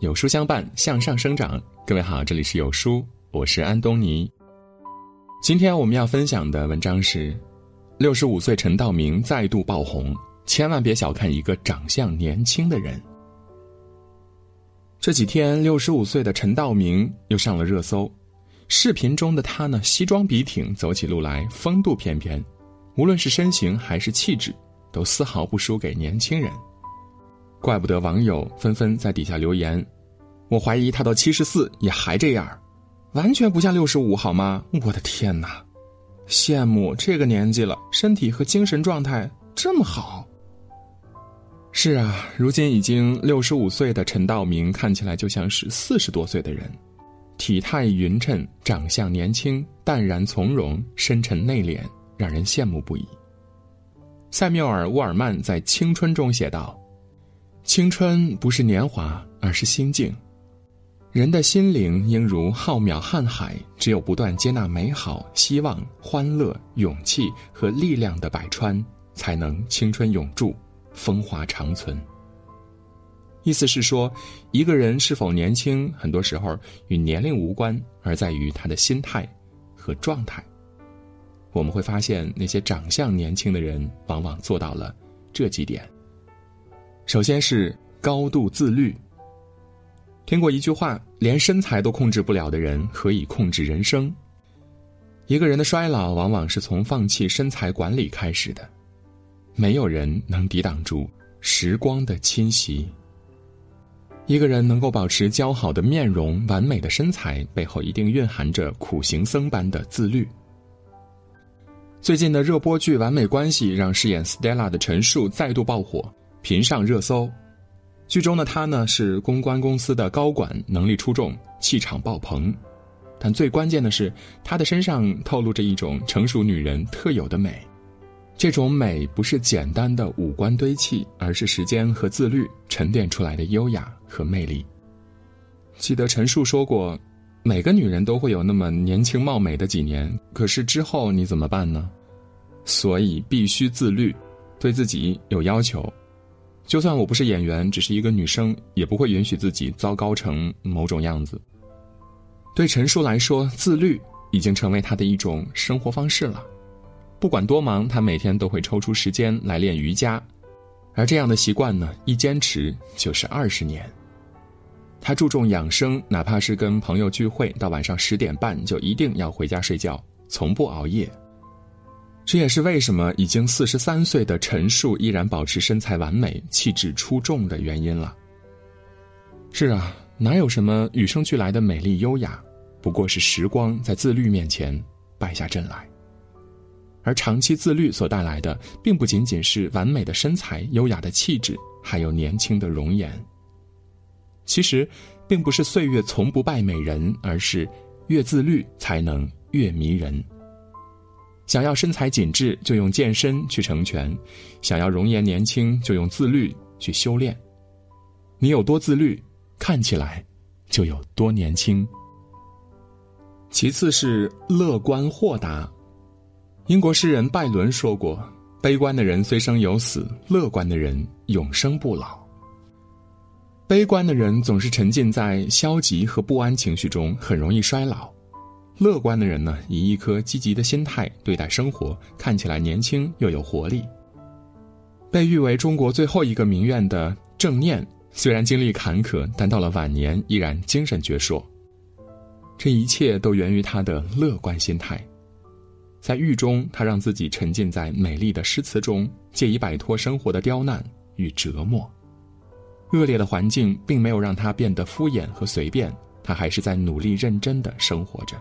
有书相伴，向上生长。各位好，这里是有书，我是安东尼。今天我们要分享的文章是：六十五岁陈道明再度爆红，千万别小看一个长相年轻的人。这几天，六十五岁的陈道明又上了热搜。视频中的他呢，西装笔挺，走起路来风度翩翩，无论是身形还是气质，都丝毫不输给年轻人。怪不得网友纷纷在底下留言：“我怀疑他到七十四也还这样，完全不像六十五，好吗？”我的天哪，羡慕这个年纪了，身体和精神状态这么好。是啊，如今已经六十五岁的陈道明看起来就像是四十多岁的人，体态匀称，长相年轻，淡然从容，深沉内敛，让人羡慕不已。塞缪尔·沃尔曼在《青春》中写道：“青春不是年华，而是心境。人的心灵应如浩渺瀚海，只有不断接纳美好、希望、欢乐、勇气和力量的百川，才能青春永驻。”风华长存。意思是说，一个人是否年轻，很多时候与年龄无关，而在于他的心态和状态。我们会发现，那些长相年轻的人，往往做到了这几点。首先是高度自律。听过一句话：连身材都控制不了的人，何以控制人生？一个人的衰老，往往是从放弃身材管理开始的。没有人能抵挡住时光的侵袭。一个人能够保持姣好的面容、完美的身材，背后一定蕴含着苦行僧般的自律。最近的热播剧《完美关系》让饰演 Stella 的陈数再度爆火，频上热搜。剧中的她呢是公关公司的高管，能力出众，气场爆棚。但最关键的是，她的身上透露着一种成熟女人特有的美。这种美不是简单的五官堆砌，而是时间和自律沉淀出来的优雅和魅力。记得陈数说过，每个女人都会有那么年轻貌美的几年，可是之后你怎么办呢？所以必须自律，对自己有要求。就算我不是演员，只是一个女生，也不会允许自己糟糕成某种样子。对陈数来说，自律已经成为她的一种生活方式了。不管多忙，他每天都会抽出时间来练瑜伽，而这样的习惯呢，一坚持就是二十年。他注重养生，哪怕是跟朋友聚会，到晚上十点半就一定要回家睡觉，从不熬夜。这也是为什么已经四十三岁的陈数依然保持身材完美、气质出众的原因了。是啊，哪有什么与生俱来的美丽优雅，不过是时光在自律面前败下阵来。而长期自律所带来的，并不仅仅是完美的身材、优雅的气质，还有年轻的容颜。其实，并不是岁月从不败美人，而是越自律才能越迷人。想要身材紧致，就用健身去成全；想要容颜年轻，就用自律去修炼。你有多自律，看起来就有多年轻。其次是乐观豁达。英国诗人拜伦说过：“悲观的人虽生有死，乐观的人永生不老。”悲观的人总是沉浸在消极和不安情绪中，很容易衰老；乐观的人呢，以一颗积极的心态对待生活，看起来年轻又有活力。被誉为中国最后一个名媛的郑念，虽然经历坎坷，但到了晚年依然精神矍铄。这一切都源于他的乐观心态。在狱中，他让自己沉浸在美丽的诗词中，借以摆脱生活的刁难与折磨。恶劣的环境并没有让他变得敷衍和随便，他还是在努力认真的生活着。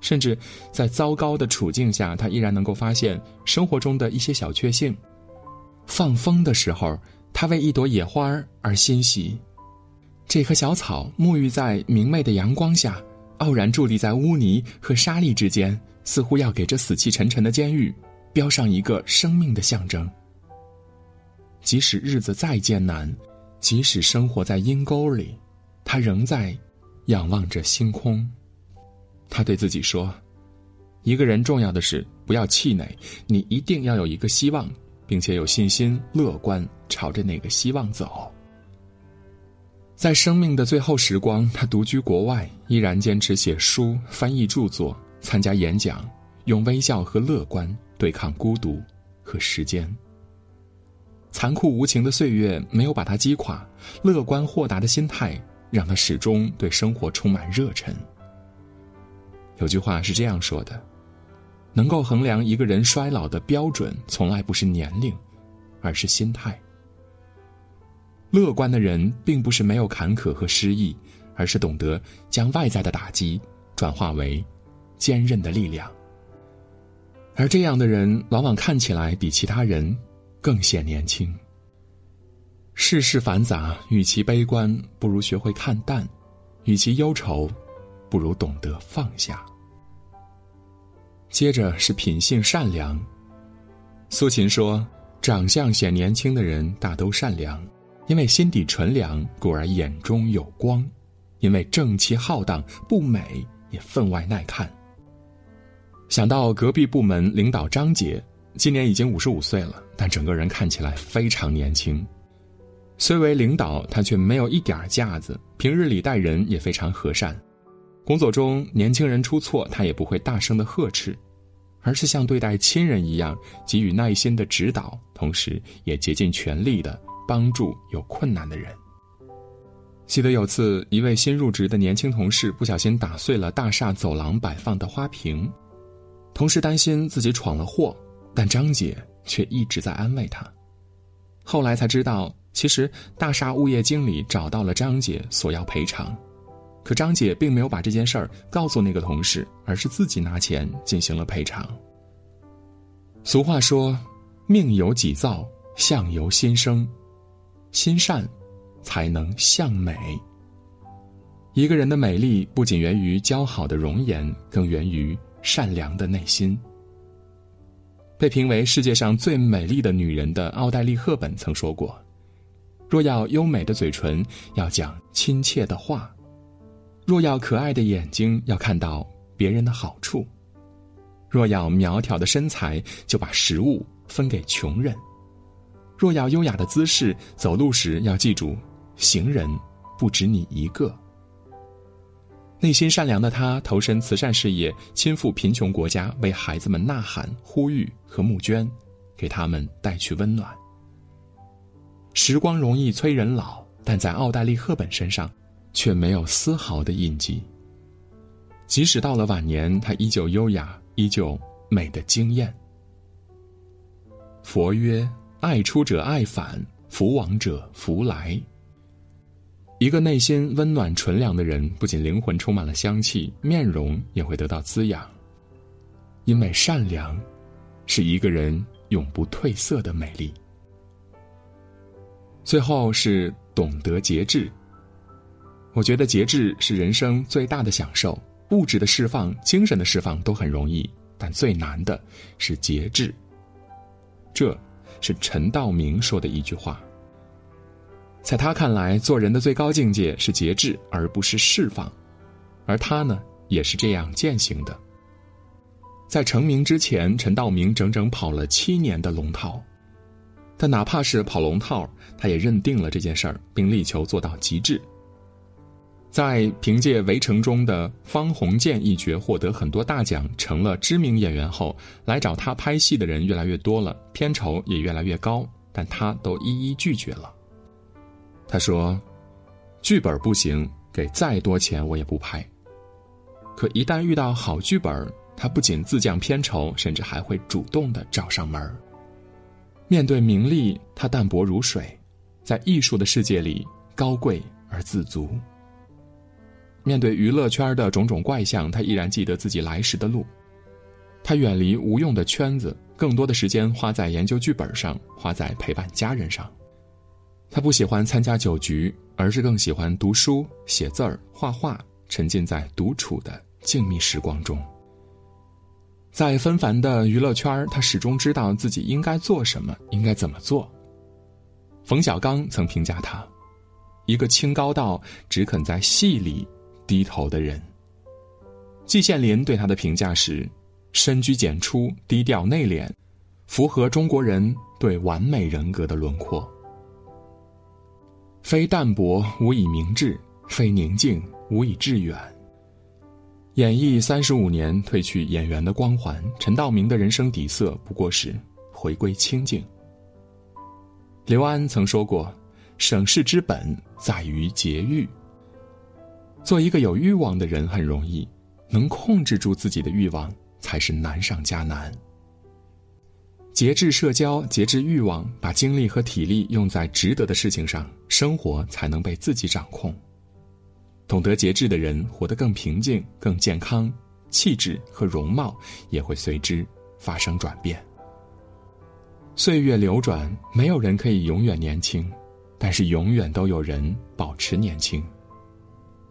甚至在糟糕的处境下，他依然能够发现生活中的一些小确幸。放风的时候，他为一朵野花而欣喜。这棵小草沐浴在明媚的阳光下，傲然伫立在污泥和沙砾之间。似乎要给这死气沉沉的监狱标上一个生命的象征。即使日子再艰难，即使生活在阴沟里，他仍在仰望着星空。他对自己说：“一个人重要的是不要气馁，你一定要有一个希望，并且有信心、乐观，朝着那个希望走。”在生命的最后时光，他独居国外，依然坚持写书、翻译著作、参加演讲，用微笑和乐观对抗孤独和时间。残酷无情的岁月没有把他击垮，乐观豁达的心态让他始终对生活充满热忱。有句话是这样说的：“能够衡量一个人衰老的标准，从来不是年龄，而是心态。”乐观的人并不是没有坎坷和失意，而是懂得将外在的打击转化为坚韧的力量。而这样的人往往看起来比其他人更显年轻。世事繁杂，与其悲观，不如学会看淡；与其忧愁，不如懂得放下。接着是品性善良。苏秦说：“长相显年轻的人大都善良。”因为心底纯良，故而眼中有光；因为正气浩荡，不美也分外耐看。想到隔壁部门领导张杰，今年已经五十五岁了，但整个人看起来非常年轻。虽为领导，他却没有一点架子，平日里待人也非常和善。工作中，年轻人出错，他也不会大声的呵斥，而是像对待亲人一样，给予耐心的指导，同时也竭尽全力的。帮助有困难的人。记得有次，一位新入职的年轻同事不小心打碎了大厦走廊摆放的花瓶，同事担心自己闯了祸，但张姐却一直在安慰他。后来才知道，其实大厦物业经理找到了张姐索要赔偿，可张姐并没有把这件事儿告诉那个同事，而是自己拿钱进行了赔偿。俗话说：“命由己造，相由心生。”心善，才能向美。一个人的美丽不仅源于姣好的容颜，更源于善良的内心。被评为世界上最美丽的女人的奥黛丽·赫本曾说过：“若要优美的嘴唇，要讲亲切的话；若要可爱的眼睛，要看到别人的好处；若要苗条的身材，就把食物分给穷人。”若要优雅的姿势，走路时要记住，行人不止你一个。内心善良的他投身慈善事业，亲赴贫穷国家，为孩子们呐喊、呼吁和募捐，给他们带去温暖。时光容易催人老，但在奥黛丽·赫本身上，却没有丝毫的印记。即使到了晚年，他依旧优雅，依旧美的惊艳。佛曰。爱出者爱返，福往者福来。一个内心温暖纯良的人，不仅灵魂充满了香气，面容也会得到滋养。因为善良，是一个人永不褪色的美丽。最后是懂得节制。我觉得节制是人生最大的享受，物质的释放、精神的释放都很容易，但最难的是节制。这。是陈道明说的一句话。在他看来，做人的最高境界是节制，而不是释放，而他呢，也是这样践行的。在成名之前，陈道明整整跑了七年的龙套，但哪怕是跑龙套，他也认定了这件事儿，并力求做到极致。在凭借《围城》中的方鸿渐一角获得很多大奖，成了知名演员后，来找他拍戏的人越来越多了，片酬也越来越高，但他都一一拒绝了。他说：“剧本不行，给再多钱我也不拍。”可一旦遇到好剧本，他不仅自降片酬，甚至还会主动的找上门面对名利，他淡泊如水，在艺术的世界里高贵而自足。面对娱乐圈的种种怪象，他依然记得自己来时的路。他远离无用的圈子，更多的时间花在研究剧本上，花在陪伴家人上。他不喜欢参加酒局，而是更喜欢读书、写字儿、画画，沉浸在独处的静谧时光中。在纷繁的娱乐圈，他始终知道自己应该做什么，应该怎么做。冯小刚曾评价他：一个清高到只肯在戏里。低头的人。季羡林对他的评价是：深居简出、低调内敛，符合中国人对完美人格的轮廓。非淡泊无以明志，非宁静无以致远。演艺三十五年，褪去演员的光环，陈道明的人生底色不过是回归清静。刘安曾说过：“省事之本在于节欲。”做一个有欲望的人很容易，能控制住自己的欲望才是难上加难。节制社交，节制欲望，把精力和体力用在值得的事情上，生活才能被自己掌控。懂得节制的人，活得更平静、更健康，气质和容貌也会随之发生转变。岁月流转，没有人可以永远年轻，但是永远都有人保持年轻。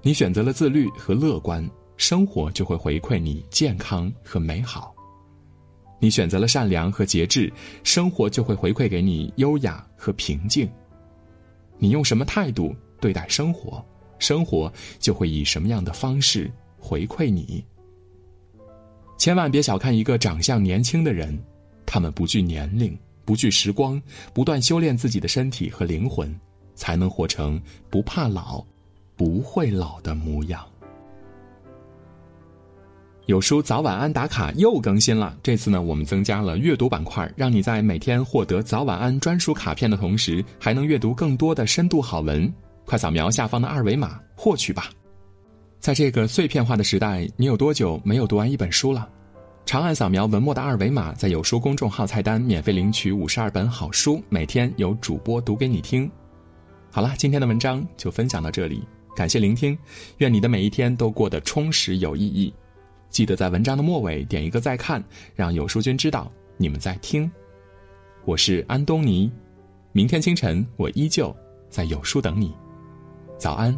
你选择了自律和乐观，生活就会回馈你健康和美好；你选择了善良和节制，生活就会回馈给你优雅和平静。你用什么态度对待生活？生活就会以什么样的方式回馈你。千万别小看一个长相年轻的人，他们不惧年龄，不惧时光，不断修炼自己的身体和灵魂，才能活成不怕老、不会老的模样。有书早晚安打卡又更新了，这次呢，我们增加了阅读板块，让你在每天获得早晚安专属卡片的同时，还能阅读更多的深度好文。快扫描下方的二维码获取吧！在这个碎片化的时代，你有多久没有读完一本书了？长按扫描文末的二维码，在有书公众号菜单免费领取五十二本好书，每天有主播读给你听。好了，今天的文章就分享到这里，感谢聆听，愿你的每一天都过得充实有意义。记得在文章的末尾点一个再看，让有书君知道你们在听。我是安东尼，明天清晨我依旧在有书等你。早安。